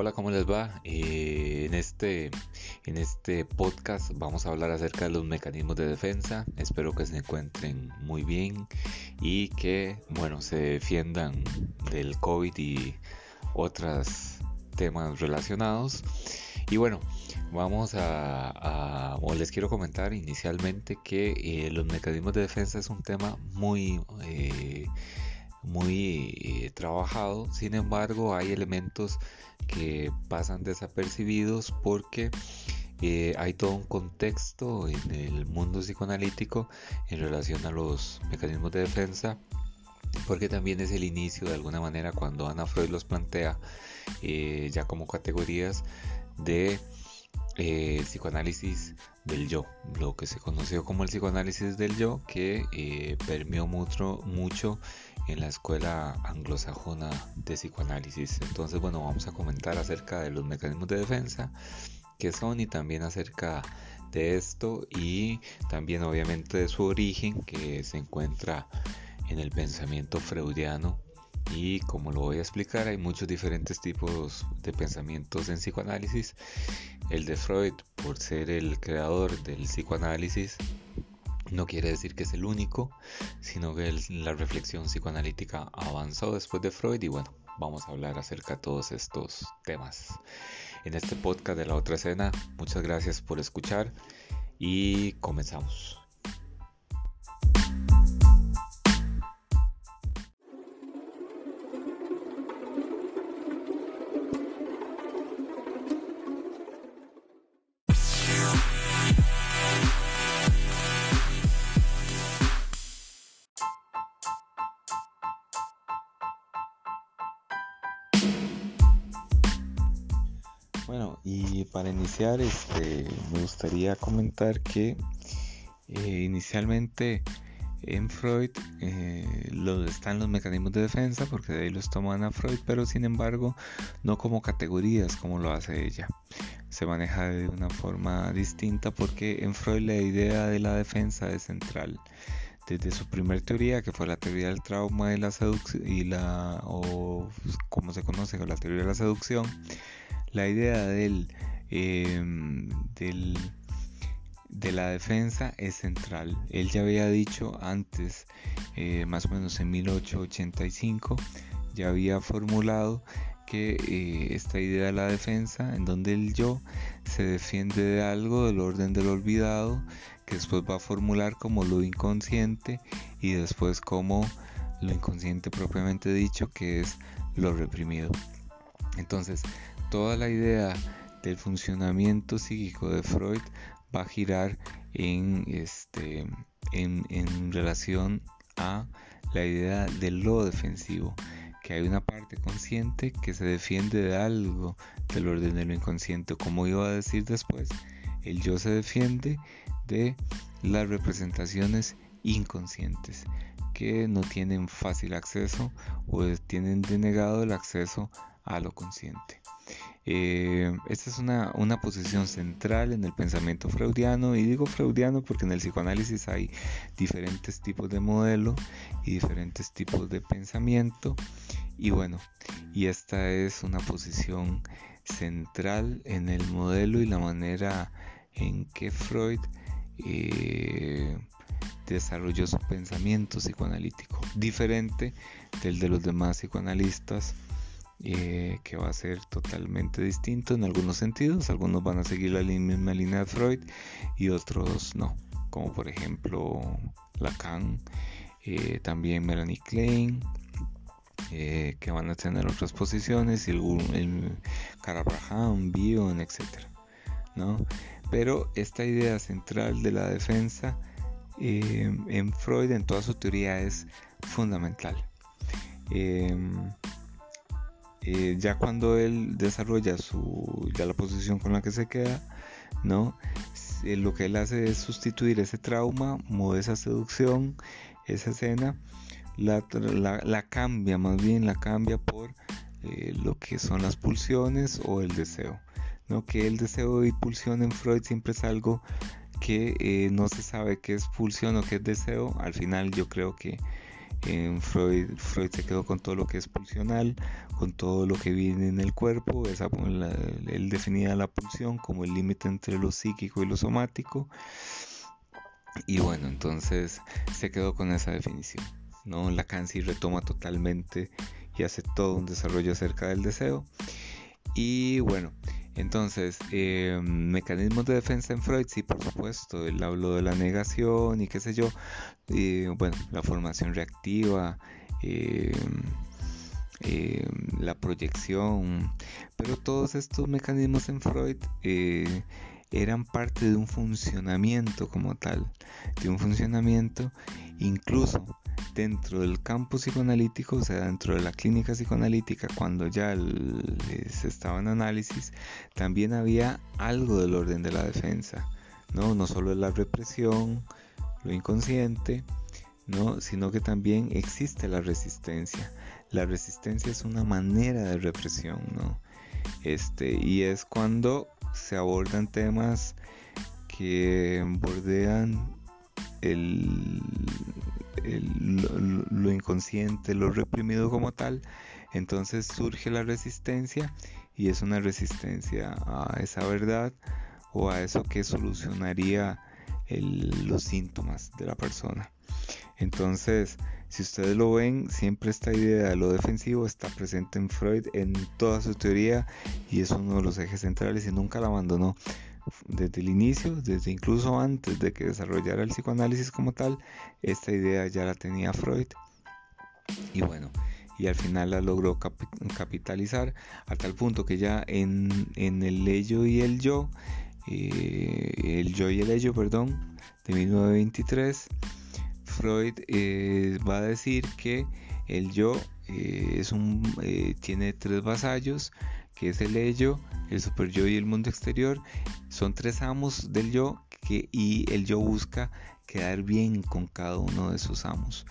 Hola, ¿cómo les va? Eh, en, este, en este podcast vamos a hablar acerca de los mecanismos de defensa. Espero que se encuentren muy bien y que, bueno, se defiendan del COVID y otros temas relacionados. Y bueno, vamos a, o les quiero comentar inicialmente que eh, los mecanismos de defensa es un tema muy... Eh, muy eh, trabajado. Sin embargo, hay elementos que pasan desapercibidos porque eh, hay todo un contexto en el mundo psicoanalítico en relación a los mecanismos de defensa porque también es el inicio de alguna manera cuando Ana Freud los plantea eh, ya como categorías de psicoanálisis del yo, lo que se conoció como el psicoanálisis del yo, que eh, permeó mucho, mucho en la escuela anglosajona de psicoanálisis. Entonces, bueno, vamos a comentar acerca de los mecanismos de defensa que son y también acerca de esto y también obviamente de su origen que se encuentra en el pensamiento freudiano y como lo voy a explicar hay muchos diferentes tipos de pensamientos en psicoanálisis. El de Freud por ser el creador del psicoanálisis no quiere decir que es el único sino que la reflexión psicoanalítica avanzó después de Freud y bueno vamos a hablar acerca de todos estos temas en este podcast de la otra escena. Muchas gracias por escuchar y comenzamos este, me gustaría comentar que eh, inicialmente en Freud eh, están los mecanismos de defensa, porque de ahí los toman a Freud, pero sin embargo no como categorías como lo hace ella. Se maneja de una forma distinta porque en Freud la idea de la defensa es central. Desde su primer teoría, que fue la teoría del trauma y la seducción, y la, o como se conoce, la teoría de la seducción, la idea del, em, del, de la defensa es central. Él ya había dicho antes, eh, más o menos en 1885, ya había formulado que eh, esta idea de la defensa, en donde el yo se defiende de algo del orden del olvidado, que después va a formular como lo inconsciente y después como lo inconsciente propiamente dicho, que es lo reprimido. Entonces, toda la idea del funcionamiento psíquico de Freud va a girar en, este, en, relación a la idea del lo defensivo, que hay una parte consciente que se defiende de algo del orden de lo inconsciente, como iba a decir después, el yo se defiende de las representaciones inconscientes que no tienen fácil acceso o tienen denegado el acceso a lo consciente. Eh, esta es una, posición central en el pensamiento freudiano y digo freudiano porque en el psicoanálisis hay diferentes tipos de modelo y diferentes tipos de pensamiento y bueno, y esta es una posición central en el modelo y la manera en que Freud eh, desarrolló su pensamiento psicoanalítico, diferente del de los demás psicoanalistas eh, que va a ser totalmente distinto en algunos sentidos. Algunos van a seguir la misma línea de Freud y otros no, como por ejemplo Lacan, eh, también Melanie Klein, eh, que van a tener otras posiciones, el, el Bion, etc. ¿no? Pero esta idea central de la defensa en Freud, en toda su teoría, es fundamental. Eh, ya cuando él desarrolla su ya la posición con la que se queda no eh, lo que él hace es sustituir ese trauma esa seducción esa escena la, la, cambia más bien la cambia por eh, lo que son las pulsiones o el deseo no que el deseo y pulsión en Freud siempre es algo que no se sabe qué es pulsión o qué es deseo. Al final yo creo que En Freud, Freud se quedó con todo lo que es pulsional, con todo lo que viene en el cuerpo. Él definía la pulsión como el límite entre lo psíquico y lo somático. Y bueno, entonces se quedó con esa definición. ¿no? Lacan sí retoma totalmente y hace todo un desarrollo acerca del deseo. Y bueno, entonces, eh, mecanismos de defensa en Freud, sí, por supuesto, él habló de la negación y qué sé yo, bueno, la formación reactiva, eh, eh, la proyección, pero todos estos mecanismos en Freud eran parte de un funcionamiento como tal, de un funcionamiento incluso dentro del campo psicoanalítico, o sea, dentro de la clínica psicoanalítica, cuando ya se estaba en análisis, también había algo del orden de la defensa, ¿no? No solo la represión, lo inconsciente, ¿no? Sino que también existe la resistencia. La resistencia es una manera de represión, ¿no? Este, y es cuando se abordan temas que bordean el, lo, inconsciente, lo reprimido como tal, entonces surge la resistencia y es una resistencia a esa verdad o a eso que solucionaría los síntomas de la persona. Entonces, si ustedes lo ven, siempre esta idea de lo defensivo está presente en Freud en toda su teoría y es uno de los ejes centrales y nunca la abandonó desde el inicio, desde incluso antes de que desarrollara el psicoanálisis como tal, esta idea ya la tenía Freud. Y bueno, y al final la logró capitalizar a tal punto que ya en, el ello y el yo, eh, el yo y el ello, perdón, de 1923, Freud eh, va a decir que el yo eh, es un, tiene tres vasallos, que es el ello, el super yo y el mundo exterior, son tres amos del yo que, y el yo busca quedar bien con cada uno de esos amos.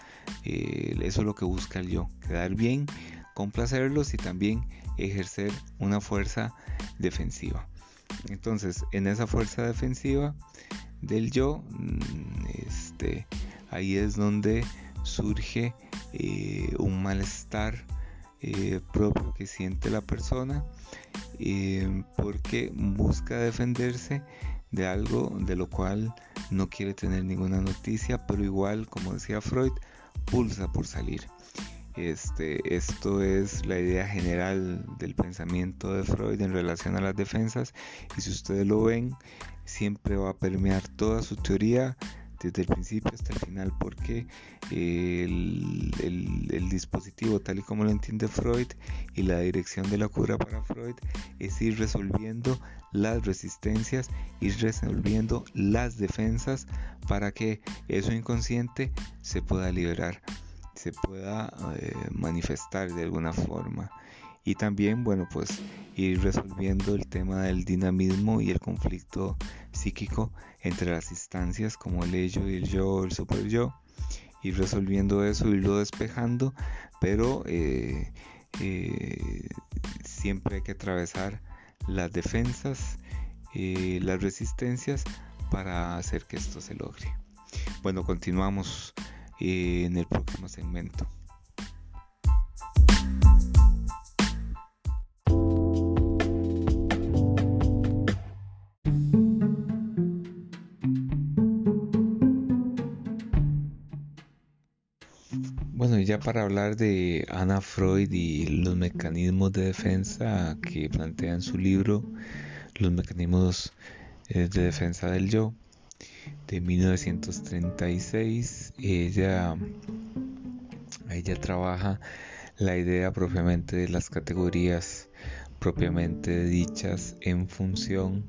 Eh, eso es lo que busca el yo, quedar bien, complacerlos y también ejercer una fuerza defensiva. Entonces, en esa fuerza defensiva del yo, mm, este, ahí es donde surge eh, un malestar eh, propio que siente la persona eh, porque busca defenderse de algo de lo cual no quiere tener ninguna noticia, pero igual, como decía Freud, pulsa por salir. Este, esto es la idea general del pensamiento de Freud en relación a las defensas y si ustedes lo ven, siempre va a permear toda su teoría desde el principio hasta el final porque el, el, dispositivo tal y como lo entiende Freud y la dirección de la cura para Freud es ir resolviendo las resistencias, ir resolviendo las defensas para que eso inconsciente se pueda liberar, se pueda eh, manifestar de alguna forma. Y también bueno pues ir resolviendo el tema del dinamismo y el conflicto psíquico entre las instancias como el ello y el yo, el super yo, ir resolviendo eso, irlo despejando, pero eh, eh, siempre hay que atravesar las defensas, eh, las resistencias para hacer que esto se logre. Bueno, continuamos en el próximo segmento. Ya para hablar de Anna Freud y los mecanismos de defensa que plantea en su libro, Los mecanismos eh, de defensa del yo, de 1936, ella, ella trabaja la idea propiamente de las categorías propiamente dichas en función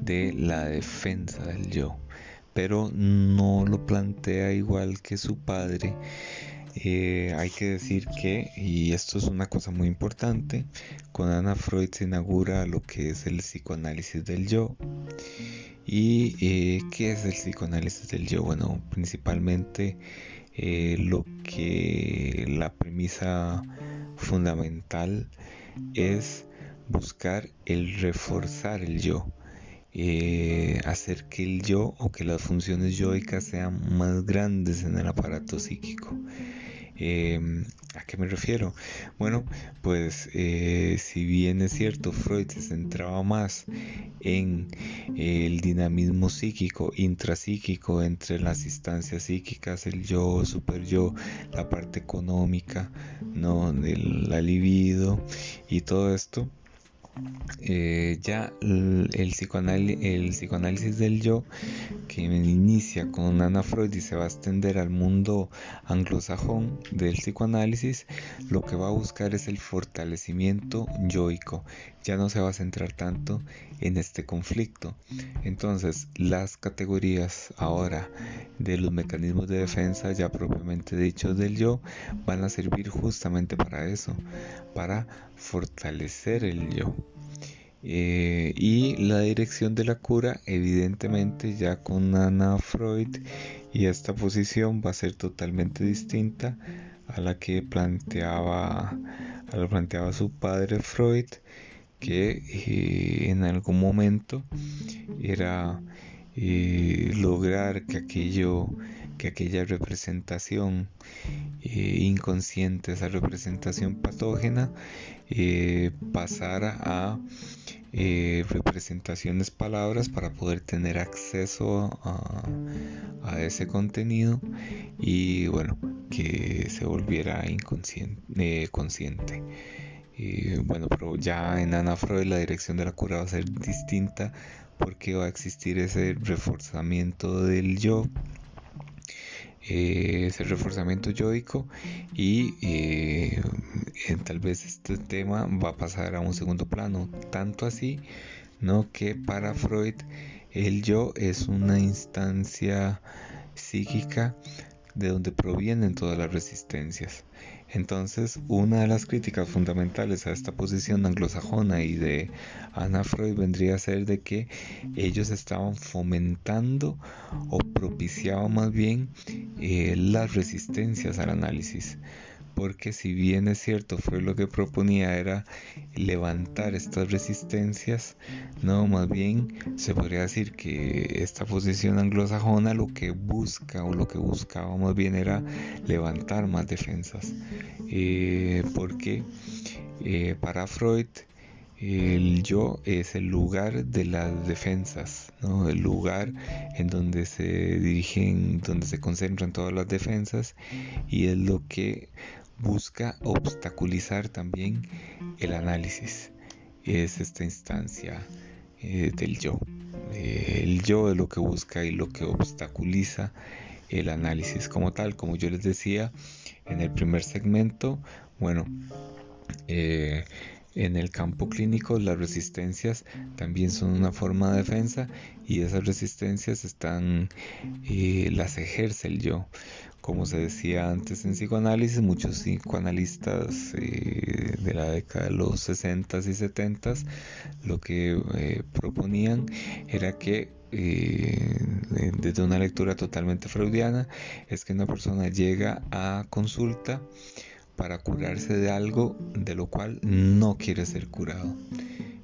de la defensa del yo pero no lo plantea igual que su padre eh, hay que decir que, y esto es una cosa muy importante, con Ana Freud se inaugura lo que es el psicoanálisis del yo. ¿Y eh, qué es el psicoanálisis del yo? Bueno, principalmente eh, lo que la premisa fundamental es buscar el reforzar el yo. hacer que el yo o que las funciones yoicas sean más grandes en el aparato psíquico. Em, ¿A qué me refiero? Bueno, pues eh, si bien es cierto, Freud se centraba más en el dinamismo psíquico, intrapsíquico entre las instancias psíquicas, el yo, super yo, la parte económica, ¿no? la libido y todo esto, eh, ya el, el, psicoanálisis del yo que inicia con Ana Freud y se va a extender al mundo anglosajón del psicoanálisis, lo que va a buscar es el fortalecimiento yoico. Ya no se va a centrar tanto en este conflicto. Entonces, las categorías ahora de los mecanismos de defensa, ya propiamente dichos del yo, van a servir justamente para eso, para fortalecer el yo. Eh, y la dirección de la cura, evidentemente, ya con Ana Freud y esta posición va a ser totalmente distinta a la que planteaba, planteaba su padre Freud, que eh, en algún momento era eh, lograr que aquello que aquella representación inconsciente, esa representación patógena, pasara a eh, representaciones palabras para poder tener acceso a, ese contenido y bueno que se volviera inconsciente eh, bueno pero ya en Ana Freud la dirección de la cura va a ser distinta porque va a existir ese reforzamiento del yo eh, ese reforzamiento yoico y eh, tal vez este tema va a pasar a un segundo plano tanto así no que para Freud el yo es una instancia psíquica de donde provienen todas las resistencias entonces, una de las críticas fundamentales a esta posición anglosajona y de Anna Freud vendría a ser de que ellos estaban fomentando o propiciaban más bien eh, las resistencias al análisis porque si bien es cierto fue lo que proponía era levantar estas resistencias, no, más bien se podría decir que esta posición anglosajona lo que busca o lo que buscaba más bien era levantar más defensas, eh, porque eh, para Freud el yo es el lugar de las defensas, ¿no? el lugar en donde se dirigen, donde se concentran todas las defensas y es lo que busca obstaculizar también el análisis. Es esta instancia eh, del yo. Eh, el yo es lo que busca y lo que obstaculiza el análisis como tal. Como yo les decía en el primer segmento, bueno, eh, en el campo clínico las resistencias también son una forma de defensa y esas resistencias están, las ejerce el yo. Como se decía antes en psicoanálisis, muchos psicoanalistas eh, de la década de los 60s y 70s lo que eh, proponían era que eh, desde una lectura totalmente freudiana es que una persona llega a consulta para curarse de algo de lo cual no quiere ser curado.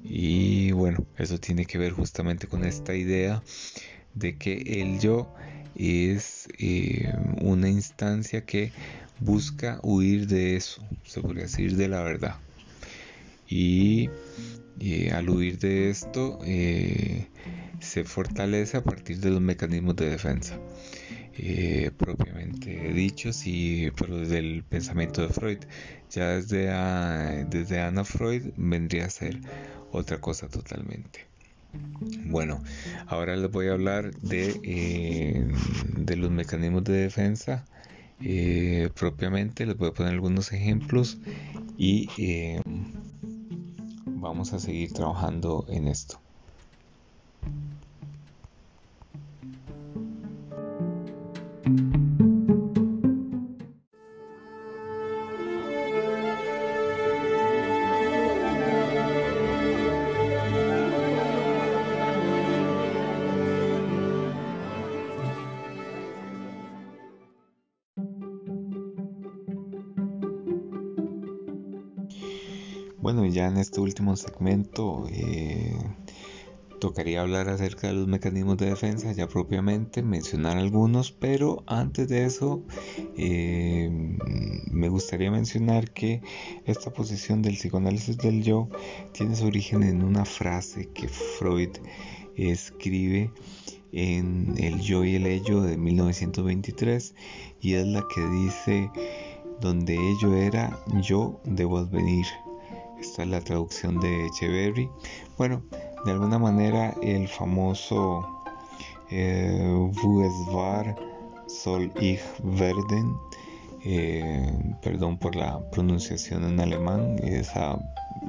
Y bueno, eso tiene que ver justamente con esta idea de que el yo es eh, una instancia que busca huir de eso, se podría decir de la verdad. Y al huir de esto eh, se fortalece a partir de los mecanismos de defensa. Propiamente dichos y pero desde el pensamiento de Freud ya desde, desde Ana Freud vendría a ser otra cosa totalmente bueno, ahora les voy a hablar de, eh, los mecanismos de defensa eh, propiamente. Les voy a poner algunos ejemplos y eh, vamos a seguir trabajando en esto. Este último segmento eh, tocaría hablar acerca de los mecanismos de defensa ya propiamente, mencionar algunos, pero antes de eso eh, me gustaría mencionar que esta posición del psicoanálisis del yo tiene su origen en una frase que Freud escribe en El yo y el ello de 1923 y es la que dice donde ello era yo debo venir. Esta es la traducción de Echeverry. Bueno, de alguna manera el famoso eh, Vuesvar Sol ich werden, eh, perdón por la pronunciación en alemán, esa,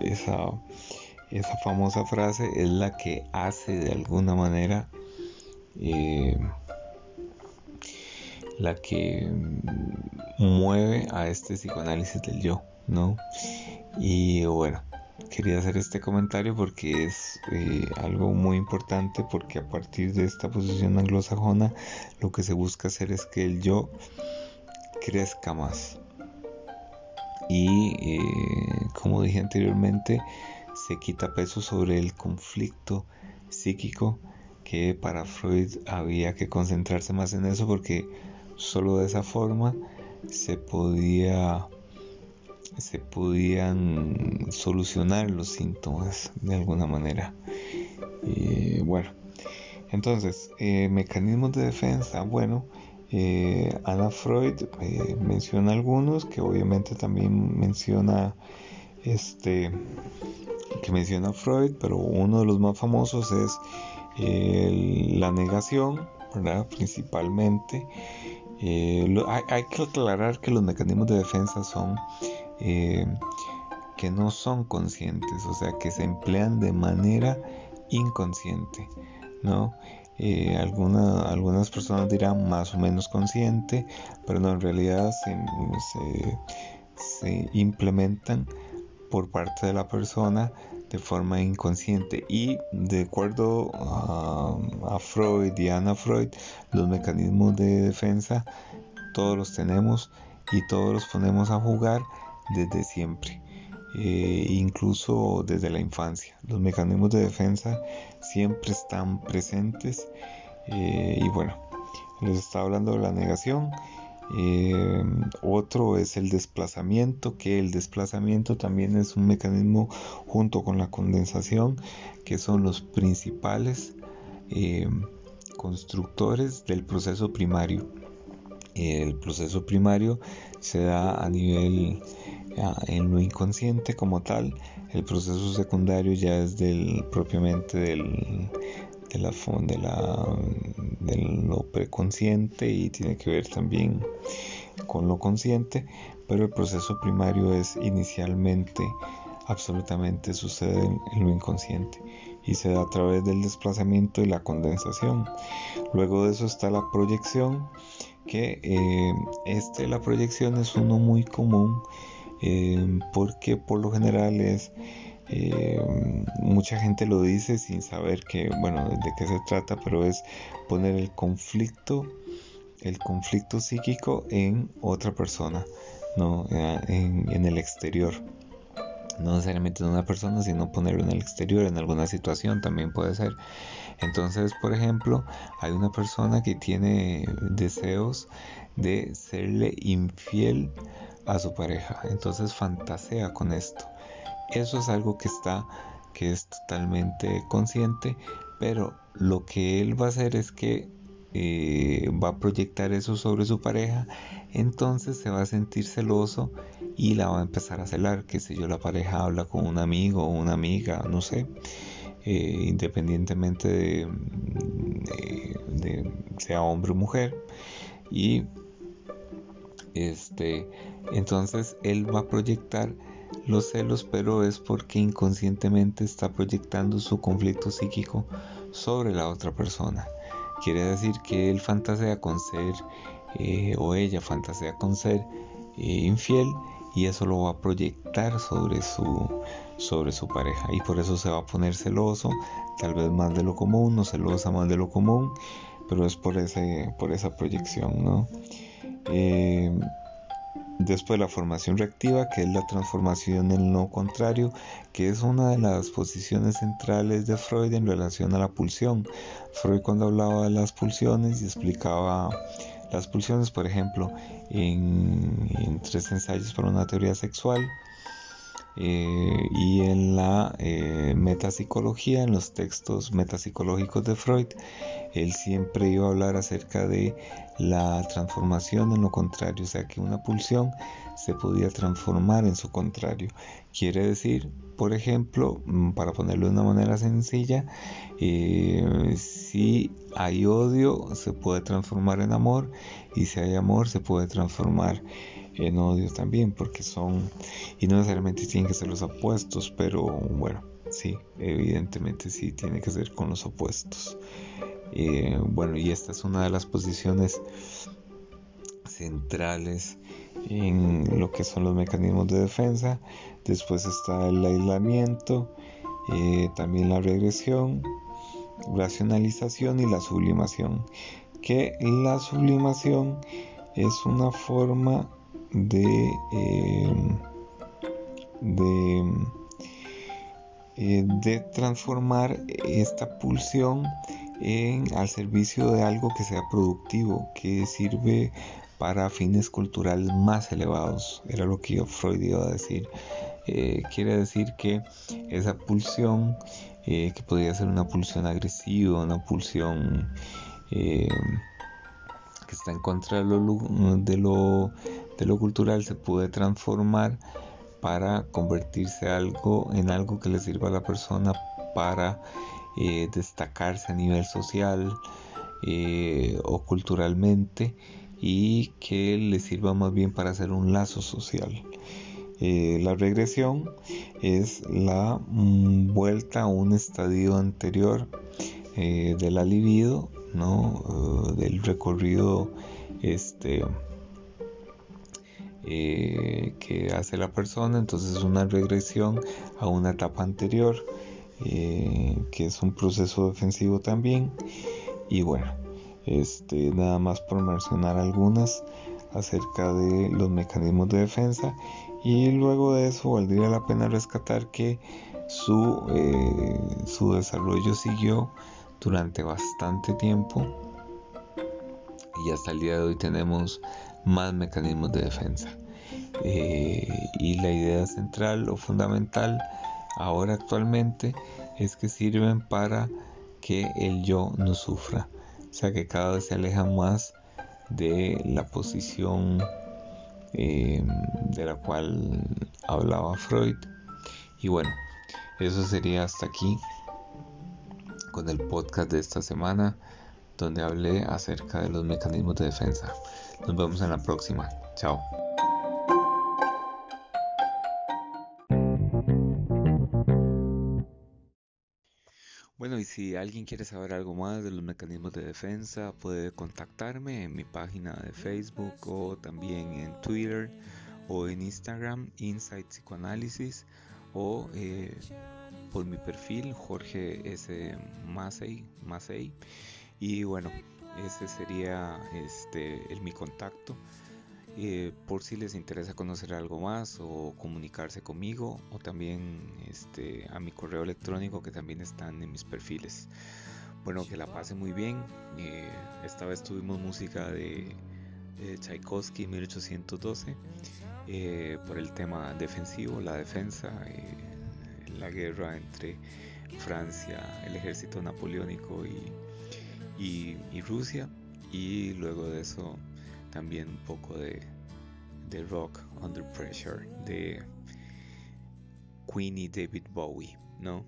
esa, esa famosa frase es la que hace de alguna manera eh, la que mueve a este psicoanálisis del yo, ¿no? Y bueno, quería hacer este comentario porque es eh, algo muy importante porque a partir de esta posición anglosajona lo que se busca hacer es que el yo crezca más. Y eh, como dije anteriormente, se quita peso sobre el conflicto psíquico que para Freud había que concentrarse más en eso porque solo de esa forma se podía se podían solucionar los síntomas de alguna manera bueno entonces eh, mecanismos de defensa bueno eh, Ana Freud eh, menciona algunos que obviamente también menciona este que menciona Freud pero uno de los más famosos es la negación. Principalmente. Eh, hay, que aclarar que los mecanismos de defensa son eh, que no son conscientes, o sea, que se emplean de manera inconsciente, ¿no? Eh, algunas personas dirán más o menos consciente, pero no, en realidad se implementan por parte de la persona de forma inconsciente y de acuerdo a, Freud y Ana Freud los mecanismos de defensa todos los tenemos y todos los ponemos a jugar desde siempre eh, incluso desde la infancia los mecanismos de defensa siempre están presentes eh, y bueno les estaba hablando de la negación eh, otro es el desplazamiento, que el desplazamiento también es un mecanismo junto con la condensación, que son los principales constructores del proceso primario. El proceso primario se da a nivel en lo inconsciente como tal. El proceso secundario ya es del propiamente del, de la, lo preconsciente y tiene que ver también con lo consciente, pero el proceso primario es inicialmente absolutamente sucede en, lo inconsciente y se da a través del desplazamiento y la condensación. Luego de eso está la proyección, que eh, este, la proyección es uno muy común eh, porque por lo general es eh, mucha gente lo dice sin saber que, bueno, de qué se trata, pero es poner el conflicto, el conflicto psíquico en otra persona, no, eh, en, el exterior. No necesariamente en una persona, sino ponerlo en el exterior, en alguna situación también puede ser. Entonces, por ejemplo, hay una persona que tiene deseos de serle infiel a su pareja. Entonces fantasea con esto. Eso es algo que está, que es totalmente consciente, pero lo que él va a hacer es que eh, va a proyectar eso sobre su pareja, entonces se va a sentir celoso y la va a empezar a celar, que si yo la pareja habla con un amigo o una amiga, no sé, eh, independientemente de, de, sea hombre o mujer, y este, entonces él va a proyectar los celos, pero es porque inconscientemente está proyectando su conflicto psíquico sobre la otra persona. Quiere decir que él fantasea con ser eh, o ella fantasea con ser eh, infiel y eso lo va a proyectar sobre su sobre su pareja y por eso se va a poner celoso, tal vez más de lo común, o celosa más de lo común, pero es por ese por esa proyección, ¿no? Eh, Después la formación reactiva, que es la transformación en lo contrario, que es una de las posiciones centrales de Freud en relación a la pulsión. Freud cuando hablaba de las pulsiones y explicaba las pulsiones, por ejemplo, en, tres ensayos para una teoría sexual, eh, y en la eh, metapsicología, en los textos metapsicológicos de Freud, él siempre iba a hablar acerca de la transformación en lo contrario, o sea que una pulsión se podía transformar en su contrario. Quiere decir, por ejemplo, mm, para ponerlo de una manera sencilla, eh, si hay odio se puede transformar en amor y si hay amor se puede transformar en odio también, porque son, y no necesariamente tienen que ser los opuestos, pero bueno, sí, evidentemente sí tiene que ser con los opuestos. Eh, bueno, y esta es una de las posiciones centrales en lo que son los mecanismos de defensa. Después está el aislamiento, eh, también la regresión, racionalización y la sublimación. Que la sublimación es una forma de, em, eh, de, transformar esta pulsión en, al servicio de algo que sea productivo, que sirve para fines culturales más elevados. Era lo que Freud iba a decir. Eh, quiere decir que esa pulsión, eh, que podría ser una pulsión agresiva, una pulsión que está en contra de lo, de lo cultural se puede transformar para convertirse algo en algo que le sirva a la persona para eh, destacarse a nivel social eh, o culturalmente y que le sirva más bien para hacer un lazo social. Eh, la regresión es la mm, vuelta a un estadio anterior de la libido, ¿no? del recorrido este, eh, que hace la persona, entonces es una regresión a una etapa anterior, eh, que es un proceso defensivo también. Y bueno, este, nada más por mencionar algunas acerca de los mecanismos de defensa. Y luego de eso valdría la pena rescatar que eh, su desarrollo siguió durante bastante tiempo y hasta el día de hoy tenemos más mecanismos de defensa. Eh, y la idea central o fundamental ahora actualmente es que sirven para que el yo no sufra. O sea que cada vez se aleja más de la posición eh, de la cual hablaba Freud. Y bueno, eso sería hasta aquí con el podcast de esta semana donde hablé acerca de los mecanismos de defensa. Nos vemos en la próxima. Chao. Bueno, y si alguien quiere saber algo más de los mecanismos de defensa, puede contactarme en mi página de Facebook o también en Twitter o en Instagram, Insight Psicoanálisis, o eh, por mi perfil, Jorge S. Masei. Y bueno, ese sería este, el, mi contacto. Eh, por si les interesa conocer algo más o comunicarse conmigo o también este, a mi correo electrónico que también están en mis perfiles. Bueno, que la pase muy bien. Eh, esta vez tuvimos música de, Tchaikovsky 1812 eh, por el tema defensivo, la defensa, la guerra entre Francia, el ejército napoleónico y y, Rusia. Y luego de eso también un poco de, de rock under pressure de Queen y David Bowie, ¿no?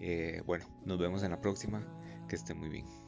Eh, bueno, nos vemos en la próxima. Que esté muy bien.